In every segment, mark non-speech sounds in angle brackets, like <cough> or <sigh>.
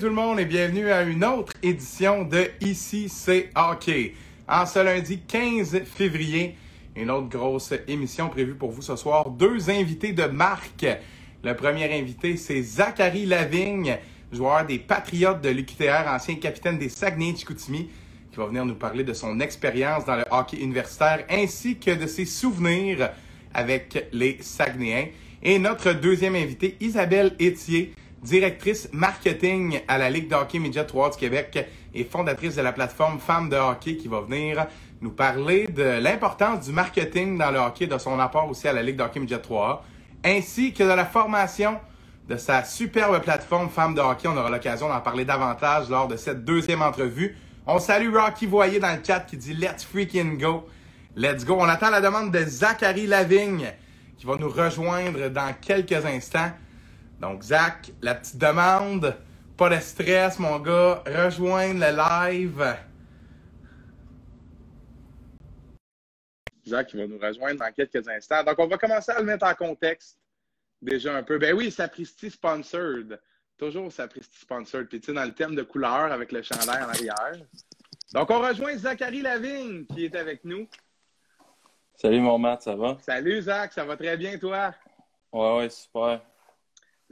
tout le monde et bienvenue à une autre édition de Ici c'est hockey. En ce lundi 15 février, une autre grosse émission prévue pour vous ce soir. Deux invités de marque. Le premier invité, c'est Zachary Lavigne, joueur des Patriotes de l'UQTR, ancien capitaine des Saguenay-Chicoutimi, qui va venir nous parler de son expérience dans le hockey universitaire ainsi que de ses souvenirs avec les Saguenayens. Et notre deuxième invité, Isabelle Etier, directrice marketing à la Ligue de hockey Midget 3 du Québec et fondatrice de la plateforme Femmes de hockey qui va venir nous parler de l'importance du marketing dans le hockey, de son apport aussi à la Ligue de hockey Midget 3 ainsi que de la formation de sa superbe plateforme Femmes de hockey. On aura l'occasion d'en parler davantage lors de cette deuxième entrevue. On salue Rocky Voyer dans le chat qui dit Let's freaking go. Let's go. On attend la demande de Zachary Lavigne qui va nous rejoindre dans quelques instants. Donc, Zach, la petite demande, pas de stress, mon gars, rejoindre le live. Zach, il va nous rejoindre dans quelques instants. Donc, on va commencer à le mettre en contexte déjà un peu. Ben oui, Sapristi Sponsored. Toujours Sapristi Sponsored. Puis, tu sais, dans le thème de couleur avec le chandail en arrière. Donc, on rejoint Zachary Lavigne qui est avec nous. Salut, mon Matt, ça va? Salut, Zach, ça va très bien, toi? Ouais, ouais, super.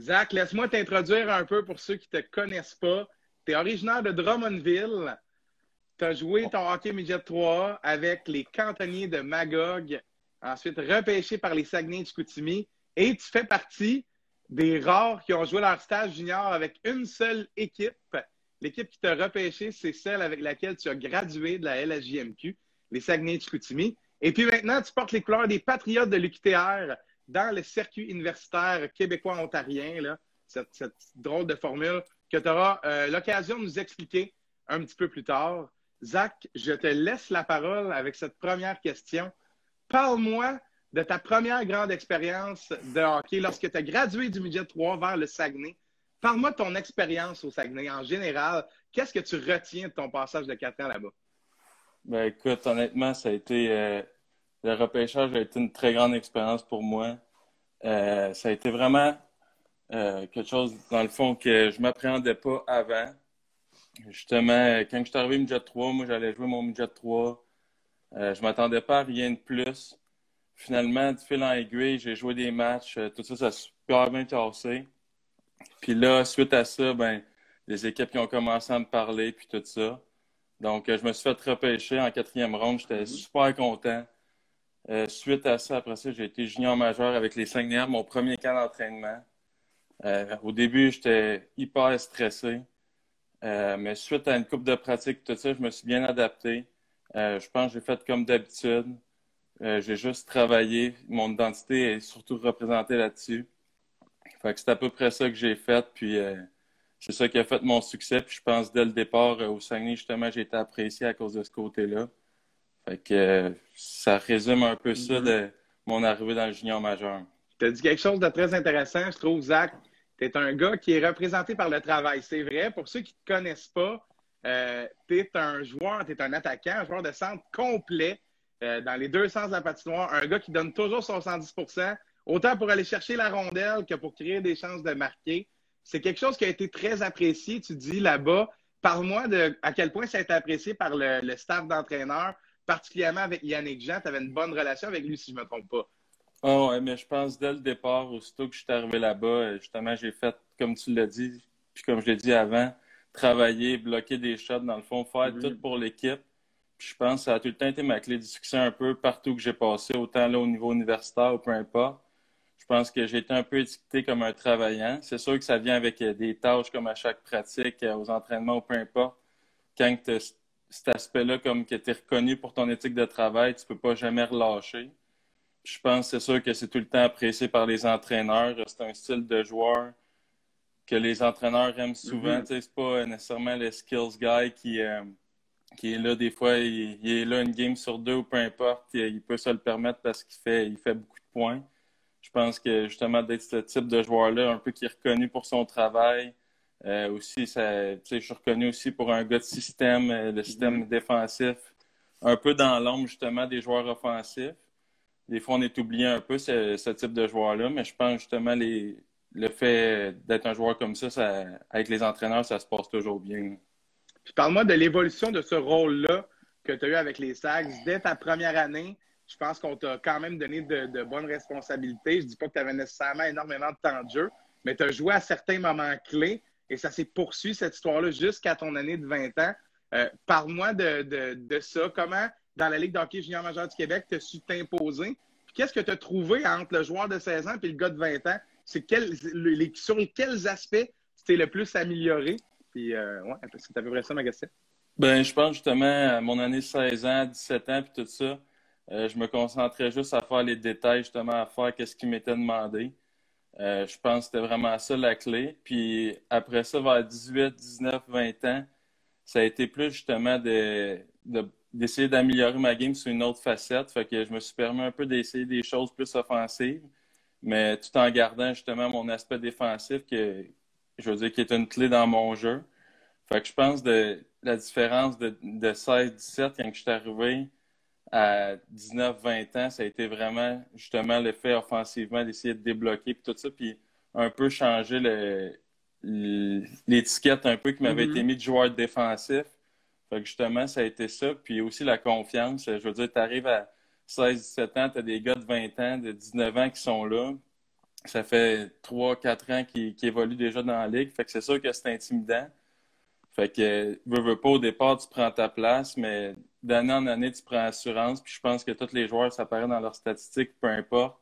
Zach, laisse-moi t'introduire un peu pour ceux qui ne te connaissent pas. Tu es originaire de Drummondville. Tu as joué ton hockey midget 3 avec les cantonniers de Magog, ensuite repêché par les Saguenay de Chicoutimi. Et tu fais partie des rares qui ont joué leur stage junior avec une seule équipe. L'équipe qui t'a repêché, c'est celle avec laquelle tu as gradué de la LSJMQ, les Saguenay de Chicoutimi. Et puis maintenant, tu portes les couleurs des Patriotes de l'UQTR dans le circuit universitaire québécois-ontarien, cette, cette, drôle de formule que tu auras euh, l'occasion de nous expliquer un petit peu plus tard. Zach, je te laisse la parole avec cette première question. Parle-moi de ta première grande expérience de hockey lorsque tu as gradué du midget 3 vers le Saguenay. Parle-moi de ton expérience au Saguenay en général. Qu'est-ce que tu retiens de ton passage de quatre ans là-bas? Ben écoute, honnêtement, ça a été euh, le repêchage a été une très grande expérience pour moi. Euh, ça a été vraiment euh, quelque chose, dans le fond, que je ne m'appréhendais pas avant. Justement, quand je suis arrivé midget 3, moi, j'allais jouer mon midget 3. Euh, je ne m'attendais pas à rien de plus. Finalement, de fil en aiguille, j'ai joué des matchs. tout ça, ça a super bien cassé. Puis là, suite à ça, ben, les équipes qui ont commencé à me parler, puis tout ça. Donc, je me suis fait repêcher en quatrième ronde. J'étais mm-hmm. super content. Euh, suite à ça, après ça, j'ai été junior majeur avec les Saguenayens, mon premier camp d'entraînement. Euh, au début, j'étais hyper stressé. Euh, mais suite à une coupe de pratique, tout ça, je me suis bien adapté. je pense que j'ai fait comme d'habitude. j'ai juste travaillé. Mon identité est surtout représentée là-dessus. C'est à peu près ça que j'ai fait. Puis c'est ça qui a fait mon succès. Puis je pense dès le départ au Saguenay, justement, j'ai été apprécié à cause de ce côté-là. Fait que ça résume un peu ça de mon arrivée dans le junior majeur. Tu as dit quelque chose de très intéressant, je trouve, Zach. Tu es un gars qui est représenté par le travail. C'est vrai. Pour ceux qui ne te connaissent pas, euh, tu es un joueur, tu es un attaquant, un joueur de centre complet euh, dans les deux sens de la patinoire. Un gars qui donne toujours son 110 autant pour aller chercher la rondelle que pour créer des chances de marquer. C'est quelque chose qui a été très apprécié, tu dis là-bas. Parle-moi de à quel point ça a été apprécié par le staff d'entraîneur, particulièrement avec Yannick Jean, tu avais une bonne relation avec lui, si je ne me trompe pas. Oh, ouais, mais je pense dès le départ, aussitôt que je suis arrivé là-bas, euh, justement, j'ai fait, comme tu l'as dit, puis comme je l'ai dit avant, travailler, bloquer des shots, dans le fond, faire tout pour l'équipe. Puis je pense que ça a tout le temps été ma clé de succès un peu partout que j'ai passé, autant là au niveau universitaire ou peu importe. Je pense que j'ai été un peu étiqueté comme un travaillant. C'est sûr que ça vient avec euh, des tâches comme à chaque pratique, euh, aux entraînements ou peu importe. Quand tu cet aspect-là comme que tu es reconnu pour ton éthique de travail, tu peux pas jamais relâcher. je pense c'est sûr que c'est tout le temps apprécié par les entraîneurs. C'est un style de joueur que les entraîneurs aiment souvent. Mm -hmm. C'est pas nécessairement le skills guy qui, euh, qui est là des fois, il, est là une game sur deux ou peu importe. Il, peut se le permettre parce qu'il fait, il fait beaucoup de points. Je pense que justement d'être ce type de joueur-là, un peu qui est reconnu pour son travail, euh, aussi, ça, je suis reconnu aussi pour un gars de système, euh, le système mm-hmm. défensif, un peu dans l'ombre justement des joueurs offensifs. Des fois, on est oublié un peu ce, type de joueur-là, mais je pense justement les, le fait d'être un joueur comme ça, ça, avec les entraîneurs, ça se passe toujours bien. Puis parle-moi de l'évolution de ce rôle-là que tu as eu avec les Sags dès ta première année. Je pense qu'on t'a quand même donné de, bonnes responsabilités. Je dis pas que tu avais nécessairement énormément de temps de jeu, mais tu as joué à certains moments clés et ça s'est poursuivi, cette histoire-là, jusqu'à ton année de 20 ans. Euh, parle-moi de, ça. Comment, dans la Ligue d'hockey junior majeur du Québec, tu as su t'imposer? Qu'est-ce que tu as trouvé entre le joueur de 16 ans et le gars de 20 ans? Les, sur quels aspects tu t'es le plus amélioré? Puis, euh, ouais, c'est à peu près ça ma question. Ben, je pense justement à mon année 16 ans, 17 ans, puis tout ça. Euh, je me concentrais juste à faire les détails, justement, à faire qu'est-ce qui m'était demandé. Euh, je pense que c'était vraiment ça la clé. Puis après ça, vers 18, 19, 20 ans, ça a été plus justement d'essayer d'améliorer ma game sur une autre facette. Fait que je me suis permis un peu d'essayer des choses plus offensives, mais tout en gardant justement mon aspect défensif que je veux dire qui est une clé dans mon jeu. Fait que je pense de la différence de, de 16-17 quand je suis arrivé à 19-20 ans, ça a été vraiment justement le fait offensivement d'essayer de débloquer puis tout ça, puis un peu changer l'étiquette un peu qui m'avait mm-hmm. été mis de joueur défensif. Fait que justement, ça a été ça. Puis aussi la confiance. Je veux dire, tu arrives à 16-17 ans, tu as des gars de 20 ans, de 19 ans qui sont là. Ça fait 3-4 ans qu'ils évoluent déjà dans la ligue. Fait que c'est sûr que c'est intimidant. Fait que, veux, veux pas, au départ, tu prends ta place, mais d'année en année, tu prends assurance. Puis je pense que tous les joueurs, ça apparaît dans leurs statistiques, peu importe.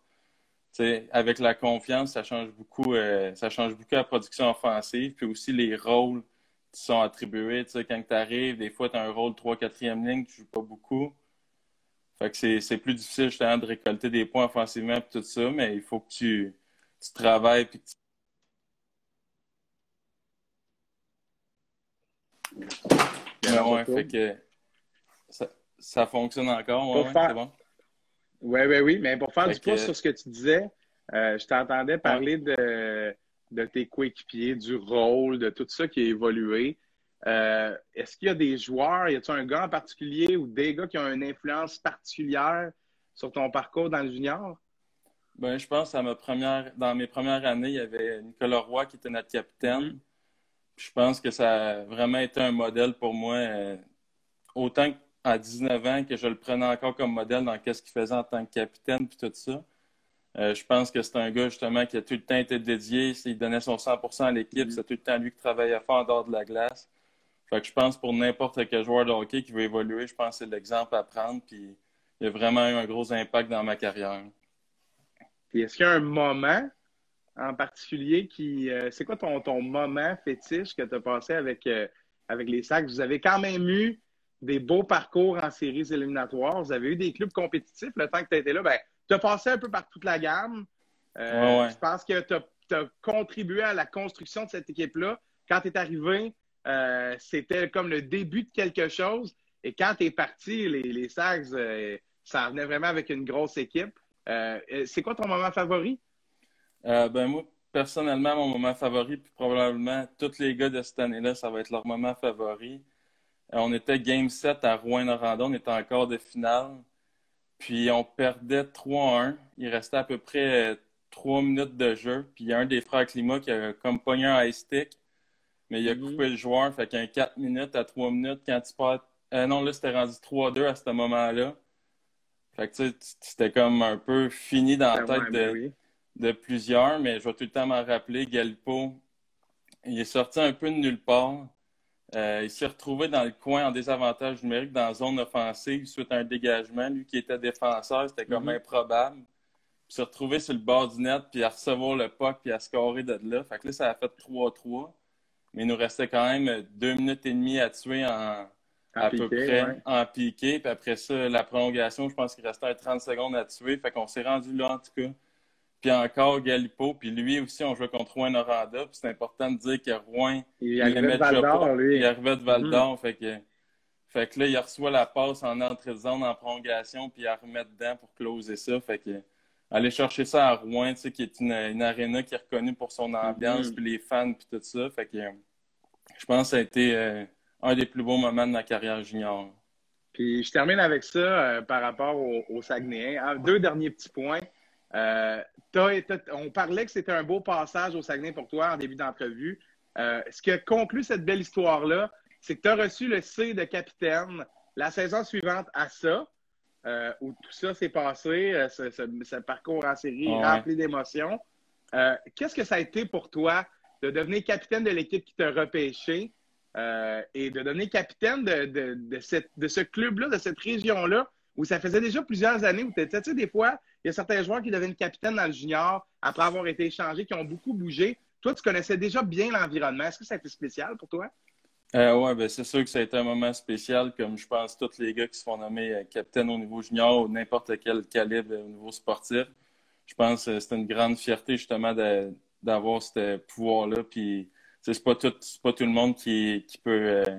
avec la confiance, ça change beaucoup, euh, ça change beaucoup la production offensive, puis aussi les rôles qui sont attribués. quand tu arrives, des fois, tu as un rôle 3-4e ligne, tu joues pas beaucoup. Fait que c'est plus difficile justement de récolter des points offensivement et tout ça, mais il faut que tu, tu travailles puis que tu ouais, fait que ça, fonctionne encore, ouais, c'est bon. Oui, oui, oui, mais pour faire du pouce sur ce que tu disais, euh, je t'entendais parler de, de tes coéquipiers, du rôle, de tout ça qui a évolué. Euh, est-ce qu'il y a des joueurs, y a-t-il un gars en particulier ou des gars qui ont une influence particulière sur ton parcours dans le junior? Ben, je pense à ma première, dans mes premières années, il y avait Nicolas Roy qui était notre capitaine. Mm-hmm je pense que ça a vraiment été un modèle pour moi, euh, autant à 19 ans que je le prenais encore comme modèle dans ce qu'il faisait en tant que capitaine puis tout ça. Euh, je pense que c'est un gars justement qui a tout le temps été dédié, il donnait son 100% à l'équipe, c'est tout le temps lui qui travaillait fort en dehors de la glace. Fait que je pense pour n'importe quel joueur de hockey qui veut évoluer, je pense que c'est l'exemple à prendre puis il a vraiment eu un gros impact dans ma carrière. est-ce qu'il y a un moment en particulier qui. Euh, c'est quoi ton, ton moment fétiche que tu as passé avec, euh, avec les Sacs? Vous avez quand même eu des beaux parcours en séries éliminatoires. Vous avez eu des clubs compétitifs le temps que tu étais là. Ben, tu as passé un peu par toute la gamme. Euh, je pense que tu as, contribué à la construction de cette équipe-là. Quand tu es arrivé, c'était comme le début de quelque chose. Et quand tu es parti, les, les Sags, ça venait vraiment avec une grosse équipe. c'est quoi ton moment favori? Euh, ben moi, personnellement, mon moment favori, puis probablement tous les gars de cette année-là, ça va être leur moment favori. Euh, on était Game 7 à Rouen-Noranda, on était encore de finale. Puis on perdait 3-1. Il restait à peu près 3 minutes de jeu. Puis il y a un des frères Climat qui a comme pogné un ice stick. Mais il a mm-hmm. coupé le joueur. Fait qu'un 4 minutes à 3 minutes, quand tu perds. Euh, non, là, c'était rendu 3-2 à ce moment-là. Fait que tu sais, c'était comme un peu fini dans la ben tête de, ben de plusieurs, mais je vais tout le temps m'en rappeler. Galipo, il est sorti un peu de nulle part. Euh, il s'est retrouvé dans le coin en désavantage numérique dans la zone offensive suite à un dégagement. Lui qui était défenseur, c'était comme mm-hmm. improbable. Il s'est retrouvé sur le bord du net, puis à recevoir le puck, puis à scorer de là. Fait que là, ça a fait 3-3. Mais il nous restait quand même deux minutes et demie à tuer en, à peu près en piqué. Puis après ça, la prolongation, je pense qu'il restait 30 secondes à tuer. Fait qu'on s'est rendu là, en tout cas. Puis encore Galipo, puis lui aussi, on jouait contre Rouen Noranda. Puis c'est important de dire que Rouen, il, arrivait de Val d'Or, lui. Il arrivait de Val d'Or. Mhm. fait, que, fait que là, il reçoit la passe en entrée de zone en prolongation, puis il remet dedans pour closer ça. Fait que aller chercher ça à Rouen, tu sais, qui est une, une aréna qui est reconnue pour son ambiance, mhm. puis les fans, puis tout ça. Fait que je pense que ça a été euh, un des plus beaux moments de ma carrière junior. Puis je termine avec ça euh, par rapport au, au Saguenay. Deux derniers petits points. On parlait que c'était un beau passage au Saguenay pour toi en début d'entrevue. ce qui a conclu cette belle histoire-là, c'est que tu as reçu le C de capitaine la saison suivante à ça, où tout ça s'est passé, ce, parcours en série rempli d'émotions. Qu'est-ce que ça a été pour toi de devenir capitaine de l'équipe qui t'a repêché euh, et de devenir capitaine de, de, de, ce club-là, de cette région-là, où ça faisait déjà plusieurs années où tu étais, tu sais, des fois, il y a certains joueurs qui deviennent capitaine dans le junior après avoir été échangés, qui ont beaucoup bougé. Toi, tu connaissais déjà bien l'environnement. Est-ce que ça a été spécial pour toi? Euh, oui, ben c'est sûr que ça a été un moment spécial, comme je pense tous les gars qui se font nommer euh, capitaine au niveau junior ou n'importe quel calibre au niveau sportif. Je pense que c'était une grande fierté justement d'avoir ce pouvoir-là. Puis c'est pas tout, pas tout le monde qui, qui peut euh,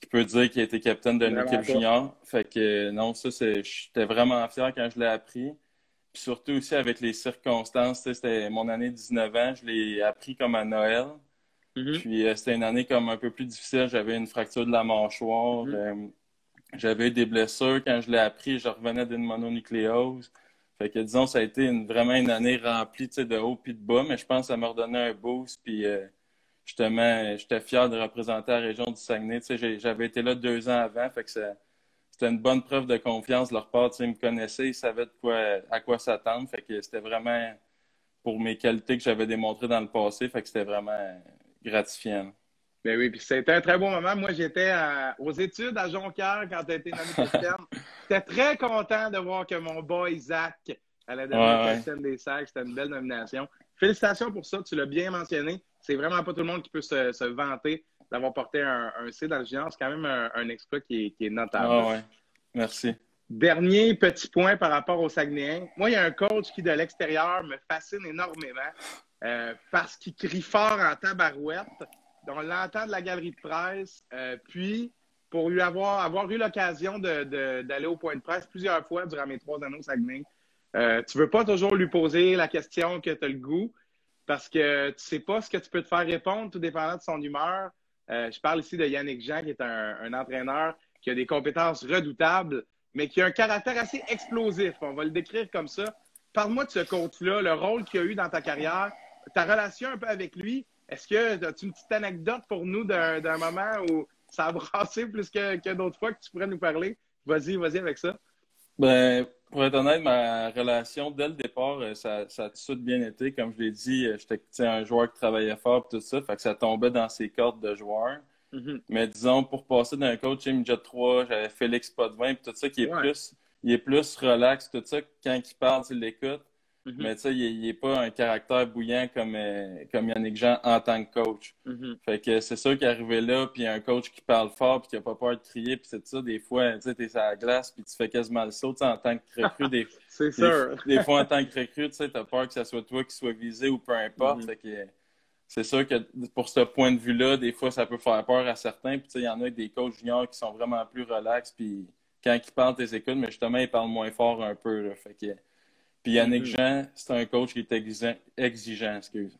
qui peut dire qu'il a été capitaine d'une équipe junior. Fait que non, ça c'est. J'étais vraiment fier quand je l'ai appris. Puis surtout aussi avec les circonstances. C'était mon année de 19 ans, je l'ai appris comme à Noël. Mm-hmm. Puis euh, c'était une année comme un peu plus difficile. J'avais une fracture de la mâchoire. Mm-hmm. Euh, j'avais eu des blessures. Quand je l'ai appris, je revenais d'une mononucléose. Fait que disons, ça a été vraiment une année remplie de haut puis de bas, mais je pense que ça m'a redonné un boost. Puis euh, justement, j'étais fier de représenter la région du Saguenay. J'avais été là deux ans avant, fait que c'était une bonne preuve de confiance de leur part. Ils me connaissaient, ils savaient de quoi, à quoi s'attendre. Fait que c'était vraiment pour mes qualités que j'avais démontrées dans le passé. Fait que c'était vraiment gratifiant. Ben oui, puis c'était un très bon moment. Moi, j'étais aux études à Jonquière quand tu as été nommé <laughs> capitaine. J'étais très content de voir que mon boy Zach allait devenir capitaine des sacs. C'était une belle nomination. Félicitations pour ça, tu l'as bien mentionné. C'est vraiment pas tout le monde qui peut se, vanter d'avoir porté un, C dans le junior. C'est quand même un, exploit qui est, notable. Ah ouais. Merci. Dernier petit point par rapport au Saguenayens. Moi, il y a un coach qui, de l'extérieur, me fascine énormément euh, parce qu'il crie fort en tabarouette on l'entend de la galerie de presse. Euh, puis, pour lui avoir, avoir eu l'occasion d'aller au point de presse plusieurs fois durant mes trois années au Saguenay, euh, tu veux pas toujours lui poser la question que tu as le goût parce que tu sais pas ce que tu peux te faire répondre tout dépendant de son humeur. Euh, je parle ici de Yannick Jean, qui est un, entraîneur qui a des compétences redoutables, mais qui a un caractère assez explosif. On va le décrire comme ça. Parle-moi de ce coach-là, le rôle qu'il a eu dans ta carrière, ta relation un peu avec lui, est-ce que as-tu une petite anecdote pour nous d'un moment où ça a brassé plus que, d'autres fois que tu pourrais nous parler? Vas-y, vas-y avec ça. Ben, pour être honnête, ma relation dès le départ, euh, ça, ça a tout de suite bien été. Comme je l'ai dit, euh, j'étais un joueur qui travaillait fort et tout ça, fait que ça tombait dans ses cordes de joueur. Mm-hmm. Mais disons, pour passer d'un coach Jet 3, j'avais Félix Potvin et tout ça qui est plus il est plus relax, tout ça. Quand il parle, tu l'écoutes. Mm-hmm. Mais tu sais, il n'est pas un caractère bouillant comme, euh, comme Yannick Jean en tant que coach. Mm-hmm. Fait que c'est sûr qu'arriver là, puis un coach qui parle fort, puis qui n'a pas peur de crier, puis c'est ça, des fois, tu sais, t'es sur la glace, puis tu fais quasiment le saut, en tant que recrue. Des, <laughs> c'est sûr. <laughs> Des, fois, en tant que recrue, tu sais, t'as peur que ce soit toi qui soit visé ou peu importe. Mm-hmm. Fait que c'est sûr que pour ce point de vue-là, des fois, ça peut faire peur à certains. Puis, tu sais, il y en a des coachs juniors qui sont vraiment plus relax, puis quand ils parlent, t'es écoutes, mais justement, ils parlent moins fort un peu, là. Fait que puis Yannick mm-hmm. Jean, c'est un coach qui est exigeant, exigeant excuse.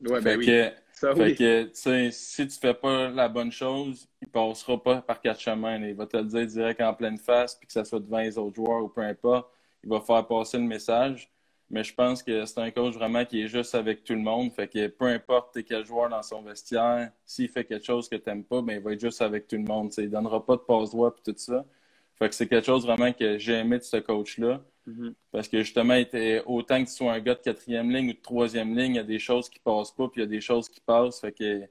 Ouais, ben oui. fait que, tu sais, si tu fais pas la bonne chose, il passera pas par quatre chemins. Il va te le dire direct en pleine face, puis que ça soit devant les autres joueurs ou peu importe. Il va faire passer le message. Mais je pense que c'est un coach vraiment qui est juste avec tout le monde. Fait que peu importe quel joueur dans son vestiaire, s'il fait quelque chose que tu n'aimes pas, ben, il va être juste avec tout le monde. Il il donnera pas de passe-droit et tout ça. Fait que c'est quelque chose vraiment que j'ai aimé de ce coach-là. Mm-hmm. Parce que justement, autant que tu sois un gars de quatrième ligne ou de troisième ligne, il y a des choses qui passent pas, puis il y a des choses qui passent. Fait que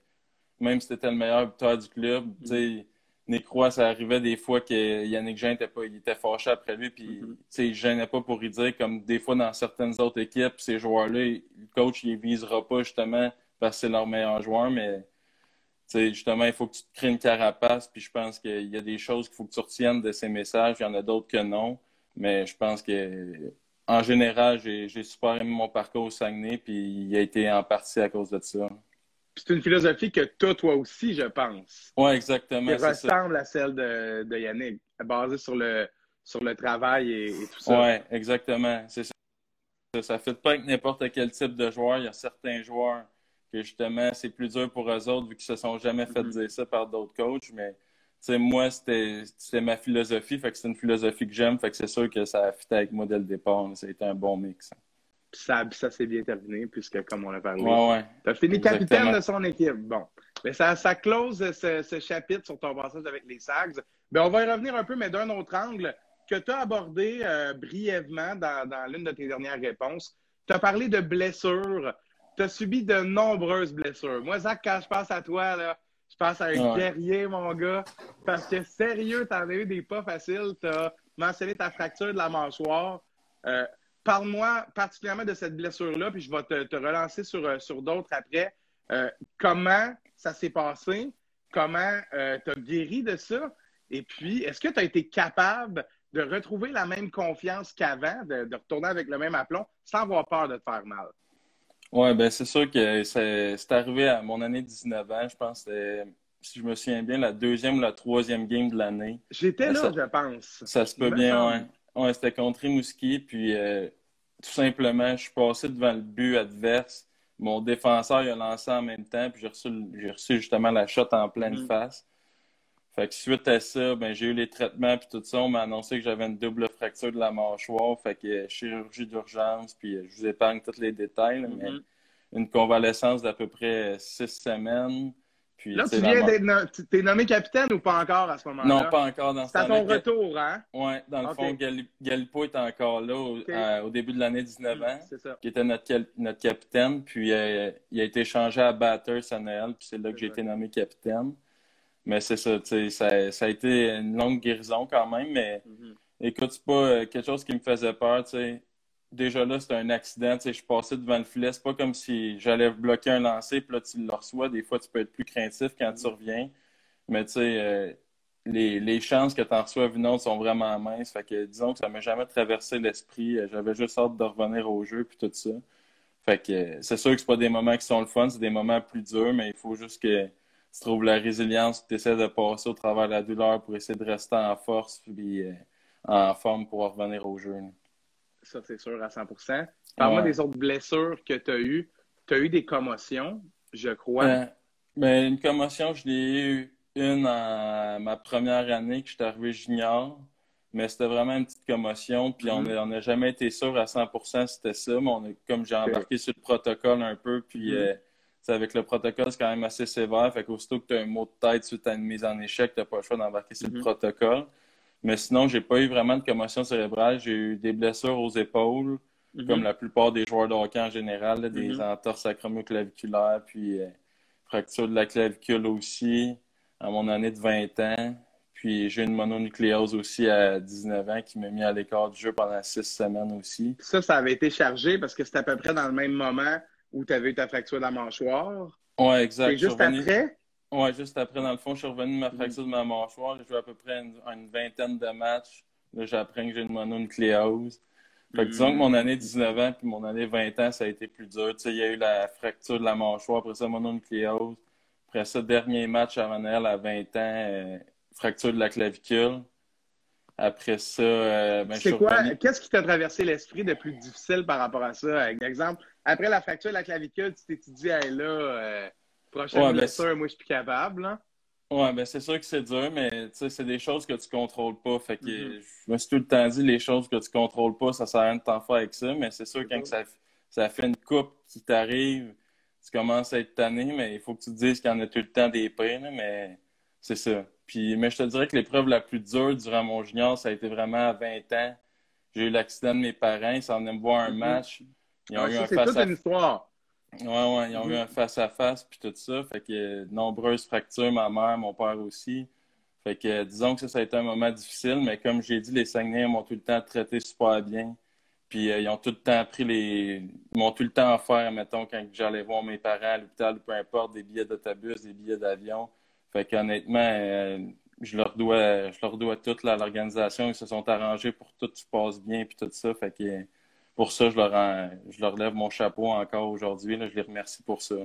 même si tu étais le meilleur buteur du club, tu sais, Nécroix, ça arrivait des fois que Yannick Jean était, pas, il était fâché après lui, puis mm-hmm. sais, il gênait pas pour y dire, comme des fois dans certaines autres équipes, ces joueurs-là, le coach, il visera pas justement parce que c'est leur meilleur joueur, mais justement, il faut que tu te crées une carapace, puis je pense qu'il y a des choses qu'il faut que tu retiennes de ces messages, il y en a d'autres que non. Mais je pense que en général, j'ai super aimé mon parcours au Saguenay, puis il a été en partie à cause de ça. C'est une philosophie que as toi aussi, je pense. Oui, exactement. Qui ressemble à celle de, de, Yannick, basée sur le, sur le travail et, tout ça. Oui, exactement. C'est ça. Ça ne fait pas avec n'importe quel type de joueur. Il y a certains joueurs que justement, c'est plus dur pour eux autres vu qu'ils se sont jamais fait mm-hmm. dire ça par d'autres coachs, mais sais, moi, c'était ma philosophie. Fait que c'est une philosophie que j'aime. Fait que c'est sûr que ça a fité avec moi dès le départ. Ça a été un bon mix. ça, ça s'est bien terminé, puisque, comme on a parlé, ouais, tu as fini capitaine de son équipe. Bon. Mais ça, ça close ce, ce, chapitre sur ton passage avec les Sags. Mais on va y revenir un peu, mais d'un autre angle que tu as abordé euh, brièvement dans, dans l'une de tes dernières réponses. Tu as parlé de blessures. Tu as subi de nombreuses blessures. Moi, Zach, quand je pense à toi, là, je pense à un guerrier, mon gars. Parce que sérieux, tu en as eu des pas faciles. Tu as mentionné ta fracture de la mâchoire. Euh, parle-moi particulièrement de cette blessure-là, puis je vais te, relancer sur, euh, sur d'autres après. Euh, comment ça s'est passé? Comment tu as guéri de ça? Et puis, est-ce que tu as été capable de retrouver la même confiance qu'avant, de, de, retourner avec le même aplomb sans avoir peur de te faire mal? Oui, ben c'est sûr que c'est arrivé à mon année 19 ans. Je pense que si je me souviens bien, la deuxième ou la troisième game de l'année. J'étais là, je pense. Ça se peut bien, oui. Ouais, c'était contre Rimouski. Puis euh, tout simplement, je suis passé devant le but adverse. Mon défenseur il a lancé en même temps, puis j'ai reçu, reçu justement la shot en pleine mm. face. Fait que suite à ça, ben, j'ai eu les traitements puis tout ça. On m'a annoncé que j'avais une double fracture de la mâchoire. Fait que euh, chirurgie d'urgence, puis euh, je vous épargne tous les détails. mais mm-hmm. une convalescence d'à peu près six semaines. Puis, là, tu viens d'être t'es nommé capitaine ou pas encore à ce moment-là? Non, pas encore dans ce C'est à ton retour, hein? Oui, dans le fond, Galipo est encore là au, euh, début de l'année 19 mm, ans. C'est ça. Qui était notre, notre capitaine. Puis il a été changé à Batters à Noël. Puis c'est là que j'ai été nommé capitaine. Mais c'est ça, ça, ça a été une longue guérison quand même, mais mm-hmm. écoute, c'est pas euh, quelque chose qui me faisait peur, sais. Déjà là, c'était un accident, je suis passé devant le filet, c'est pas comme si j'allais bloquer un lancer, puis là, tu le reçois. Des fois, tu peux être plus craintif quand tu mm-hmm. reviens. Mais tu sais, euh, les, les, chances que tu en reçoives une autre sont vraiment minces. Fait que disons que ça m'a jamais traversé l'esprit. J'avais juste hâte de revenir au jeu, puis tout ça. Fait que c'est sûr que c'est pas des moments qui sont le fun, c'est des moments plus durs, mais il faut juste que tu trouves la résilience, tu essaies de passer au travers de la douleur pour essayer de rester en force puis euh, en forme pour revenir au jeu. Ça, c'est sûr à 100 Parle-moi des autres blessures que tu as eues. Tu as eu des commotions, je crois. Ben, ben, une commotion, je l'ai eu une en ma première année que je suis arrivé junior. Mais c'était vraiment une petite commotion. Puis on mm-hmm. n'a jamais été sûr à 100% c'était ça. Mais on comme j'ai embarqué sur le protocole un peu, puis. Mm-hmm. Euh, avec le protocole, c'est quand même assez sévère. Fait qu'aussitôt que tu as un mot de tête suite à une mise en échec, tu n'as pas le choix d'embarquer sur le mm-hmm. protocole. Mais sinon, j'ai pas eu vraiment de commotion cérébrale. J'ai eu des blessures aux épaules, mm-hmm. comme la plupart des joueurs de hockey en général, des mm-hmm. entorses acromioclaviculaires, puis euh, fracture de la clavicule aussi à mon année de 20 ans. Puis j'ai eu une mononucléose aussi à 19 ans qui m'a mis à l'écart du jeu pendant six semaines aussi. Ça, ça avait été chargé parce que c'était à peu près dans le même moment où tu avais eu ta fracture de la mâchoire. Oui, exact. Et juste après? Oui, juste après, dans le fond, je suis revenu de ma fracture de ma mâchoire. J'ai joué à peu près une, vingtaine de matchs. Là, j'apprends que j'ai une mononucléose. Fait que disons que mon année 19 ans puis mon année 20 ans, ça a été plus dur. Tu sais, il y a eu la fracture de la mâchoire, après ça, mononucléose. Après ça, dernier match à Manel à 20 ans, euh, fracture de la clavicule. Après ça, euh, ben, C'est quoi? Qu'est-ce qui t'a traversé l'esprit de plus difficile par rapport à ça? Exemple, après la fracture de la clavicule, tu t'es dit, hey, là, euh, prochaine ouais, blessure, moi, je suis plus capable. Là. Ouais, ben c'est sûr que c'est dur, mais c'est des choses que tu contrôles pas. Fait que mm-hmm. je me suis tout le temps dit, les choses que tu contrôles pas, ça sert à rien de t'en faire avec ça. Mais c'est sûr, quand ça, ça fait une coupe qui t'arrive, tu commences à être tanné, mais il faut que tu te dises qu'il y en a tout le temps des prix, mais c'est ça. Puis, mais je te dirais que l'épreuve la plus dure durant mon junior, ça a été vraiment à 20 ans. J'ai eu l'accident de mes parents, ils s'en venaient me voir un mm-hmm. match. Ils ont ah, eu un face à... une histoire. Ouais, ouais, ils ont eu un face-à-face puis tout ça. Fait que nombreuses fractures, ma mère, mon père aussi. Fait que disons que ça, ça a été un moment difficile, mais comme j'ai dit, les Saguenay m'ont tout le temps traité super bien. Puis euh, ils ont tout le temps pris les. Ils m'ont tout le temps offert, mettons, quand j'allais voir mes parents à l'hôpital, peu importe, des billets d'autobus, des billets d'avion. Fait qu'honnêtement, euh, je leur dois je leur dois tout à l'organisation. Ils se sont arrangés pour que tout se passe bien puis tout ça. Fait que pour ça, je leur, je leur lève mon chapeau encore aujourd'hui. Je les remercie pour ça.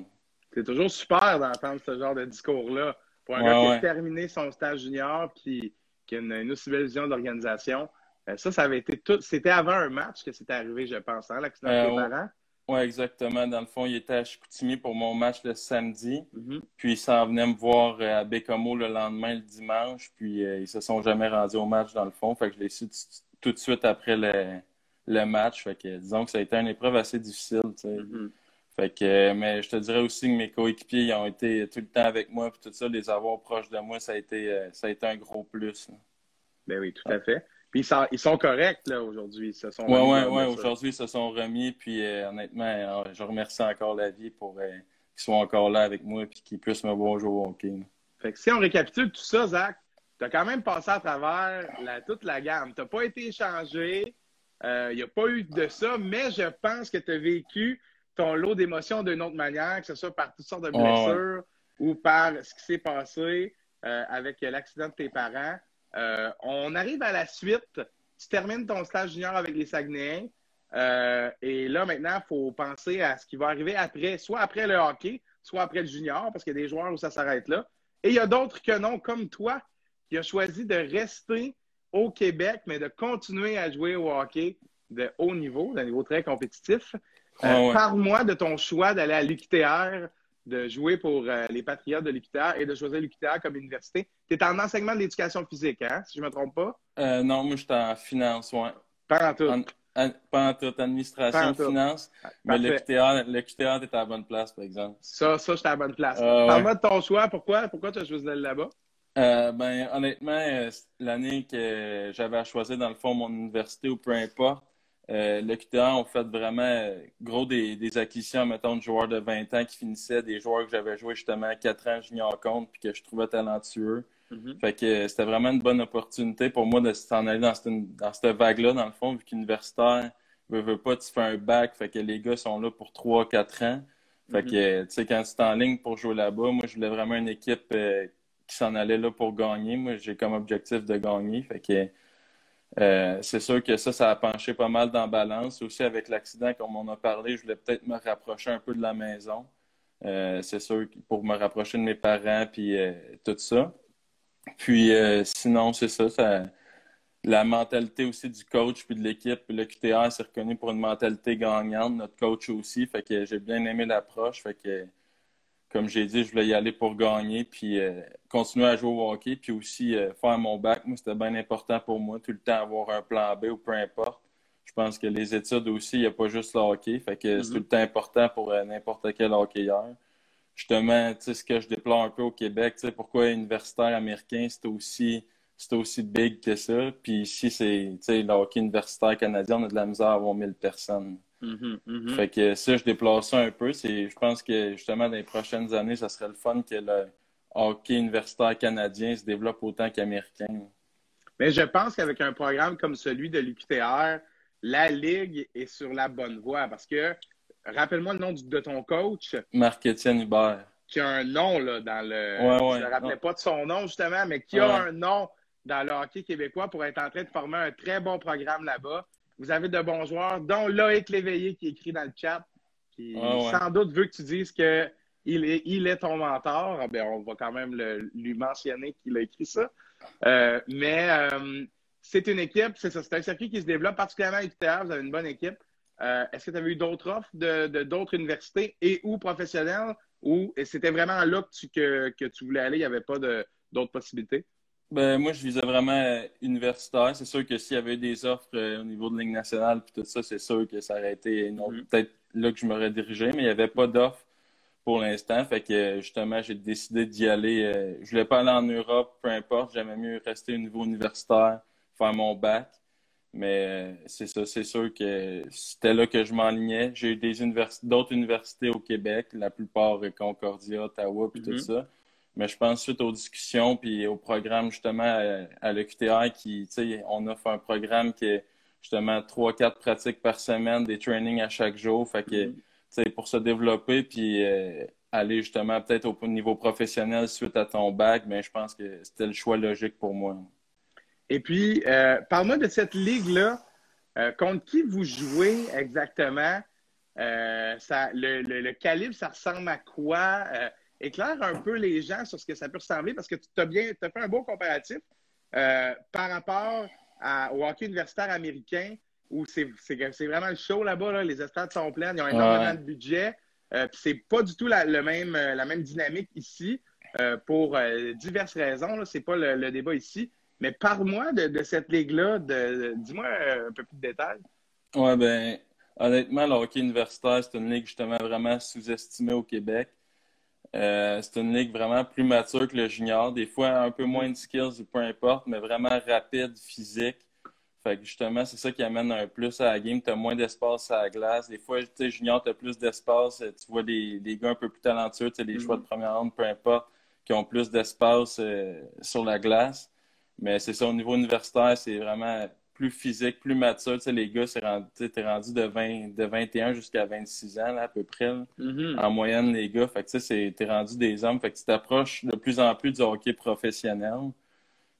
C'est toujours super d'entendre ce genre de discours-là. Pour un gars qui a terminé son stage junior puis qui a une, aussi belle vision d'organisation. Euh, ça, ça avait été tout. C'était avant un match que c'était arrivé, je pense, hein, l'accident de euh, parents. Oui, exactement. Dans le fond, il était à Chicoutimi pour mon match le samedi. Mm-hmm. Puis il s'en venait me voir euh, à Bécomo le lendemain, le dimanche. Puis ils se sont jamais rendus au match, dans le fond. Fait que je l'ai su tout de suite après le, le match. Fait que disons que ça a été une épreuve assez difficile. Mm-hmm. Fait que, mais je te dirais aussi que mes coéquipiers ont été tout le temps avec moi, puis tout ça, les avoir proches de moi, ça a été, euh, ça a été un gros plus. Ben oui, tout à fait. Puis ils sont, corrects là aujourd'hui. Oui, oui, oui. Aujourd'hui, ils se sont remis. Puis euh, honnêtement, euh, je remercie encore la vie pour qu'ils soient encore là avec moi et qu'ils puissent me voir jouer au hockey. Fait que si on récapitule tout ça, Zach, tu as quand même passé à travers toute la gamme. Tu n'as pas été échangé. Il n'y a pas eu de ça, mais je pense que tu as vécu ton lot d'émotions d'une autre manière, que ce soit par toutes sortes de blessures ou par ce qui s'est passé euh, avec l'accident de tes parents. Euh, on arrive à la suite. Tu termines ton stage junior avec les Saguenayens. Euh, et là, maintenant, il faut penser à ce qui va arriver après, soit après le hockey, soit après le junior, parce qu'il y a des joueurs où ça s'arrête là. Et il y a d'autres que non, comme toi, qui a choisi de rester au Québec, mais de continuer à jouer au hockey de haut niveau, d'un niveau très compétitif. Euh, parle-moi de ton choix d'aller à l'UQTR, de jouer pour euh, les Patriotes de l'UQTR et de choisir l'UQTR comme université. Tu es en enseignement de l'éducation physique, hein, si je ne me trompe pas? Euh, non, moi, je suis en finance. Pas en tout. pas en tout, administration, finance. Ah, mais l'UQTR, tu à la bonne place, par exemple. Ça, ça, j'étais à la bonne place. Parle-moi de ton choix. Pourquoi, pourquoi tu as choisi d'aller là-bas? Ben, honnêtement, l'année que j'avais à choisir, dans le fond, mon université ou peu importe, euh, le QTA ont fait vraiment euh, gros des, des, acquisitions, mettons, de joueurs de 20 ans qui finissaient, des joueurs que j'avais joué justement 4 ans junior compte puis que je trouvais talentueux. Mm-hmm. Fait que euh, c'était vraiment une bonne opportunité pour moi de s'en aller dans cette, dans cette vague-là, dans le fond, vu qu'universitaire veut, veut pas, tu fais un bac, fait que les gars sont là pour 3-4 ans. Fait que, mm-hmm. tu sais, quand tu es en ligne pour jouer là-bas, moi, je voulais vraiment une équipe qui s'en allait là pour gagner. Moi, j'ai comme objectif de gagner. Fait que euh, c'est sûr que ça, ça a penché pas mal dans balance. Aussi, avec l'accident, comme on a parlé, je voulais peut-être me rapprocher un peu de la maison. Euh, c'est sûr pour me rapprocher de mes parents, puis euh, tout ça. Puis sinon, c'est ça, la mentalité aussi du coach puis de l'équipe. Le QTR s'est reconnu pour une mentalité gagnante, notre coach aussi. Fait que j'ai bien aimé l'approche. Fait que comme j'ai dit, je voulais y aller pour gagner, puis euh, continuer à jouer au hockey, puis aussi euh, faire mon bac. Moi, c'était bien important pour moi, tout le temps avoir un plan B ou peu importe. Je pense que les études aussi, il n'y a pas juste le hockey, fait que c'est mm-hmm. tout le temps important pour euh, n'importe quel hockeyeur. Justement, tu sais, ce que je déplore un peu au Québec, tu sais, pourquoi universitaire américain, c'est aussi aussi big que ça. Puis ici, c'est, tu sais, le hockey universitaire canadien, on a de la misère à avoir 1000 personnes. Mm-hmm, mm-hmm. Fait que ça, je déplace ça un peu. je pense que justement, dans les prochaines années, ça serait le fun que le hockey universitaire canadien se développe autant qu'américain. Mais je pense qu'avec un programme comme celui de l'UQTR, la Ligue est sur la bonne voie parce que, rappelle-moi le nom de ton coach. Marc-Étienne Hubert. Qui a un nom là, dans le. je ne me rappelais pas de son nom justement, mais qui a un nom dans le hockey québécois pour être en train de former un très bon programme là-bas. Vous avez de bons joueurs, dont Loïc Léveillé qui écrit dans le chat, qui ah sans doute veut que tu dises qu'il est, il est ton mentor. Ah, ben, on va quand même lui mentionner qu'il a écrit ça. Euh, mais euh, c'est une équipe, c'est ça, c'est un circuit qui se développe particulièrement à UTR. Vous avez une bonne équipe. Euh, est-ce que tu avais eu d'autres offres de, d'autres universités et ou professionnelles ou c'était vraiment là que tu, que, que tu voulais aller, il n'y avait pas d'autres possibilités? Ben, moi, je visais vraiment euh, universitaire. C'est sûr que s'il y avait des offres euh, au niveau de Ligue nationale puis tout ça, c'est sûr que ça aurait été mm-hmm. peut-être là que je m'aurais dirigé, mais il n'y avait pas d'offre pour l'instant. Fait que justement, j'ai décidé d'y aller. Euh, je voulais pas aller en Europe, peu importe. J'aimais mieux rester au niveau universitaire, faire mon bac. Mais c'est ça, c'est sûr que c'était là que je m'enlignais. J'ai eu des d'autres universités au Québec, la plupart Concordia, Ottawa, puis tout mm-hmm. ça. Mais je pense suite aux discussions puis au programme justement à, à l'EQTR qui, tu sais, on offre un programme qui est justement trois, quatre pratiques par semaine, des trainings à chaque jour. Fait que, mm-hmm. tu sais, pour se développer puis euh, aller justement peut-être au niveau professionnel suite à ton bac, mais je pense que c'était le choix logique pour moi. Et puis, euh, parle-moi de cette ligue-là. Euh, contre qui vous jouez exactement? ça, le, le, calibre, ça ressemble à quoi? Éclaire un peu les gens sur ce que ça peut ressembler parce que tu as bien as fait un beau comparatif euh, par rapport au hockey universitaire américain où c'est vraiment le show là-bas. Les estrades sont pleines, ils ont énormément de budget. Euh, c'est pas du tout la, le même, euh, la même dynamique ici euh, pour diverses raisons. Ce n'est pas le, débat ici. Mais parle-moi de, cette ligue-là. Dis-moi un peu plus de détails. Ouais, ben, honnêtement, le hockey universitaire, c'est une ligue justement vraiment sous-estimée au Québec. Euh, c'est une ligue vraiment plus mature que le junior. Des fois, un peu moins de skills ou peu importe, mais vraiment rapide, physique. Fait que justement, c'est ça qui amène un plus à la game. Tu as moins d'espace à la glace. Des fois, tu sais, junior, tu as plus d'espace. Tu vois des, gars un peu plus talentueux, tu sais, les choix de mm-hmm. première ronde, peu importe, qui ont plus d'espace euh, sur la glace. Mais c'est ça, au niveau universitaire, c'est vraiment plus physique, plus mature. Tu sais, les gars, tu es rendu de, 20, de 21 jusqu'à 26 ans, là, à peu près. Mm-hmm. En moyenne, les gars. Fait que tu sais, es rendu des hommes. Fait que tu t'approches de plus en plus du hockey professionnel.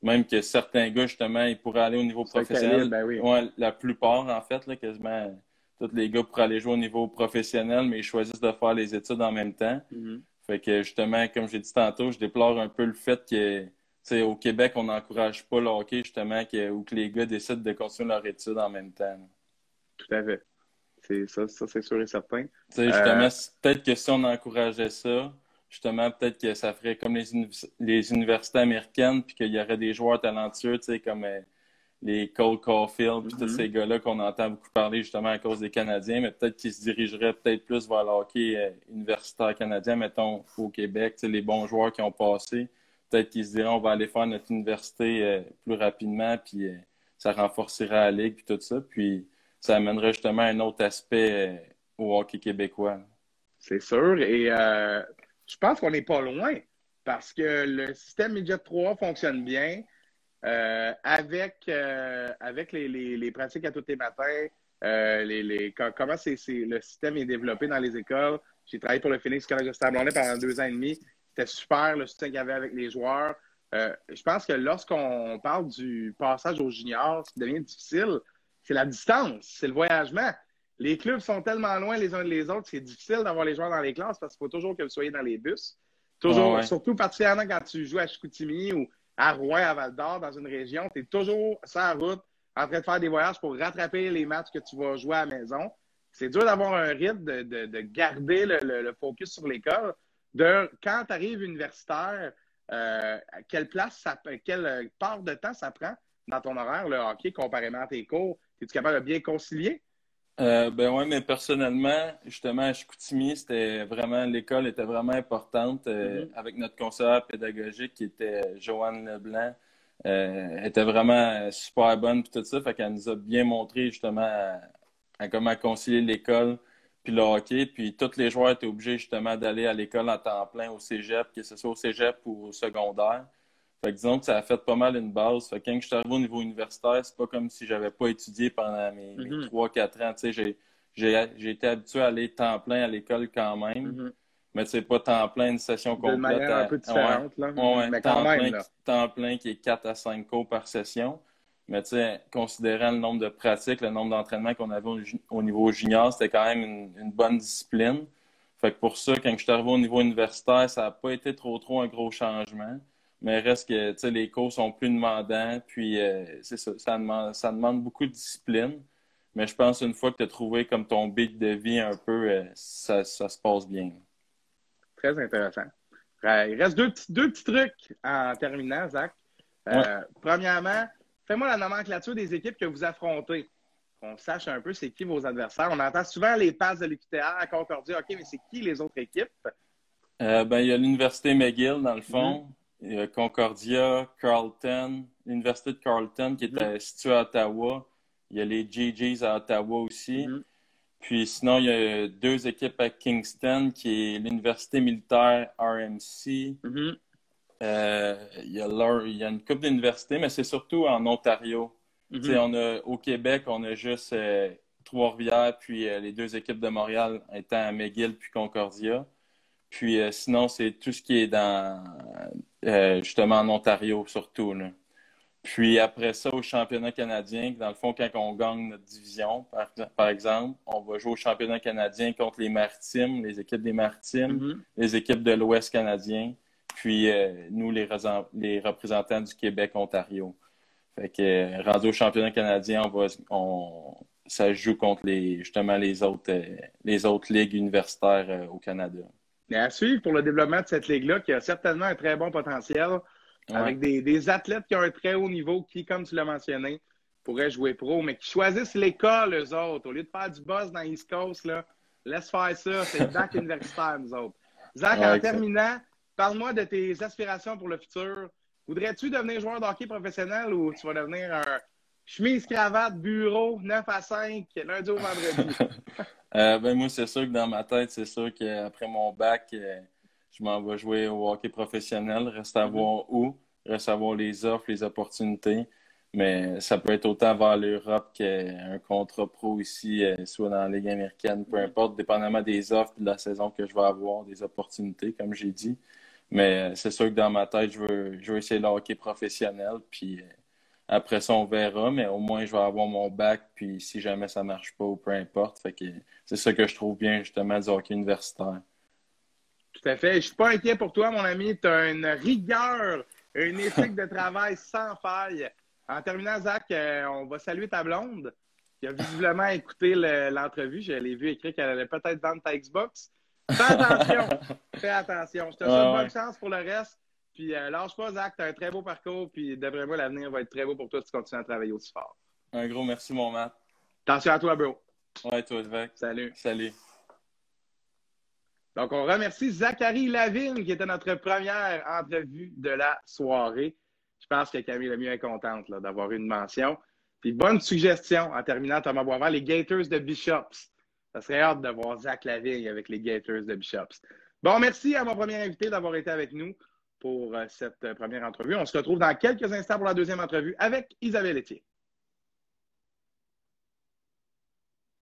Même que certains gars, justement, ils pourraient aller au niveau professionnel. Ben la plupart, en fait, là, quasiment tous les gars pourraient aller jouer au niveau professionnel, mais ils choisissent de faire les études en même temps. Mm-hmm. Fait que justement, comme j'ai dit tantôt, je déplore un peu le fait que au Québec, on n'encourage pas le hockey, justement, que, ou que les gars décident de continuer leur étude en même temps. Tout à fait. C'est ça, ça c'est sûr et certain. Justement, euh, peut-être que si on encourageait ça, justement, peut-être que ça ferait comme les, les universités américaines, puis qu'il y aurait des joueurs talentueux, comme euh, les Cole Caulfield, puis tous mm-hmm. ces gars-là qu'on entend beaucoup parler justement à cause des Canadiens, mais peut-être qu'ils se dirigeraient peut-être plus vers le hockey euh, universitaire canadien, mettons, au Québec, les bons joueurs qui ont passé peut-être qu'ils se diraient on va aller faire notre université euh, plus rapidement, puis euh, ça renforcerait la ligue, puis tout ça. Puis ça amènerait justement un autre aspect euh, au hockey québécois. C'est sûr. Et je pense qu'on n'est pas loin parce que le système Midget 3 fonctionne bien. avec avec les, pratiques à tous les matins, les, comment c'est, le système est développé dans les écoles. J'ai travaillé pour le Phoenix College de pendant deux ans et demi. C'était super le soutien qu'il y avait avec les joueurs. Euh, je pense que lorsqu'on parle du passage aux juniors, ce qui devient difficile, c'est la distance, c'est le voyagement. Les clubs sont tellement loin les uns des autres, c'est difficile d'avoir les joueurs dans les classes parce qu'il faut toujours que vous soyez dans les bus. Toujours, surtout particulièrement quand tu joues à Chicoutimi ou à Rouen, à Val d'Or, dans une région, tu es toujours sur la route en train de faire des voyages pour rattraper les matchs que tu vas jouer à la maison. C'est dur d'avoir un rythme, de, garder le, focus sur l'école de quand tu arrives universitaire, euh, quelle place ça quelle part de temps ça prend dans ton horaire, le hockey, comparément à tes cours? Es-tu capable de bien concilier? Euh, ben oui, mais personnellement, justement, à Chicoutimi, c'était vraiment, l'école était vraiment importante euh, mm-hmm. avec notre conseillère pédagogique qui était Joanne Leblanc. elle était vraiment super bonne puis tout ça. Fait qu'elle nous a bien montré justement à comment concilier l'école puis le hockey. Puis tous les joueurs étaient obligés justement d'aller à l'école en temps plein au cégep, que ce soit au cégep ou au secondaire. Fait que disons que ça a fait pas mal une base. Fait que quand je suis arrivé au niveau universitaire, c'est pas comme si j'avais pas étudié pendant mes, 3-4 mhm. ans. Tu sais, j'ai été habitué à aller temps plein à l'école quand même. Mhm. Mais c'est pas temps plein, une session complète. De manière un peu différente, là. mais quand même, plein, temps plein qui est 4 à 5 cours par session. Mais tu sais, considérant le nombre de pratiques, le nombre d'entraînements qu'on avait au, niveau junior, c'était quand même une, bonne discipline. Fait que pour ça, quand je suis arrivé au niveau universitaire, ça n'a pas été trop trop un gros changement. Mais reste que tu sais, les cours sont plus demandants, puis euh, c'est ça, ça demande, ça demande beaucoup de discipline. Mais je pense une fois que tu as trouvé comme ton beat de vie un peu, euh, ça, ça, se passe bien. Très intéressant. Euh, il reste deux petits, deux petits trucs en terminant, Zach. Premièrement, Fais-moi la nomenclature des équipes que vous affrontez. Qu'on sache un peu c'est qui vos adversaires. On entend souvent les passes de l'UQTR à Concordia. OK, mais c'est qui les autres équipes? Euh, ben, il y a l'Université McGill, dans le fond. Mm-hmm. Il y a Concordia, Carleton, l'Université de Carleton qui est mm-hmm. située à Ottawa. Il y a les GGs à Ottawa aussi. Mm-hmm. Puis sinon, il y a deux équipes à Kingston, qui est l'Université militaire RMC, euh, il, y a une couple d'universités, mais c'est surtout en Ontario. Mhm. on a, au Québec, on a juste euh, Trois-Rivières, puis euh, les deux équipes de Montréal étant à McGill puis Concordia. Puis sinon, c'est tout ce qui est dans justement en Ontario surtout. Puis après ça, au championnat canadien, dans le fond, quand on gagne notre division, par, exemple, on va jouer au championnat canadien contre les Maritimes, les équipes des Maritimes, mhm. les équipes de l'Ouest canadien puis euh, nous, les, les, représentants du Québec-Ontario. Fait que euh, rendu au championnat canadien, on va, on, ça joue contre les, justement les autres, euh, les autres ligues universitaires au Canada. Mais à suivre pour le développement de cette ligue-là, qui a certainement un très bon potentiel, avec des, athlètes qui ont un très haut niveau, qui, comme tu l'as mentionné, pourraient jouer pro, mais qui choisissent l'école, eux autres. Au lieu de faire du buzz dans East Coast, là, laisse faire ça. C'est le bac <laughs> universitaire, nous autres. Zach, en terminant, parle-moi de tes aspirations pour le futur. Voudrais-tu devenir joueur de hockey professionnel ou tu vas devenir un chemise, cravate, bureau, 9 à 5, lundi au vendredi? <laughs> euh, ben moi, c'est sûr que dans ma tête, c'est sûr qu'après mon bac, euh, je m'en vais jouer au hockey professionnel. Reste à mm-hmm. voir où, reste à voir les offres, les opportunités. Mais ça peut être autant vers l'Europe qu'un contrat pro ici, euh, soit dans la Ligue américaine, peu importe, dépendamment des offres de la saison que je vais avoir, des opportunités, comme j'ai dit. Mais euh, c'est sûr que dans ma tête, je veux, je veux essayer le hockey professionnel. Puis euh, après ça, on verra. Mais au moins, je vais avoir mon bac. Puis si jamais ça marche pas ou peu importe. Fait que c'est ça que je trouve bien, justement, du hockey universitaire. Tout à fait. Je suis pas inquiet pour toi, mon ami. Tu as une rigueur, une éthique de travail sans faille. En terminant, Zach, euh, on va saluer ta blonde qui a visiblement écouté l'entrevue. je l'ai vu écrire qu'elle allait peut-être vendre ta Xbox. Fais attention! Fais attention. Je te souhaite bonne chance pour le reste. Puis euh, lâche pas, Zach. Tu as un très beau parcours. Puis d'après moi, l'avenir va être très beau pour toi si tu continues à travailler aussi fort. Un gros merci, mon Matt. Attention à toi, bro. Ouais, toi, Zach. Salut. Salut. Donc, on remercie Zachary Lavigne, qui était notre première entrevue de la soirée je pense que Camille mieux est contente d'avoir une mention. Puis bonne suggestion en terminant, Thomas Boisvert, les Gators de Bishops. Ça serait hâte de voir Zach Lavigne avec les Gators de Bishops. Bon, merci à mon premier invité d'avoir été avec nous pour euh, cette euh, première entrevue. On se retrouve dans quelques instants pour la deuxième entrevue avec Isabelle Etier.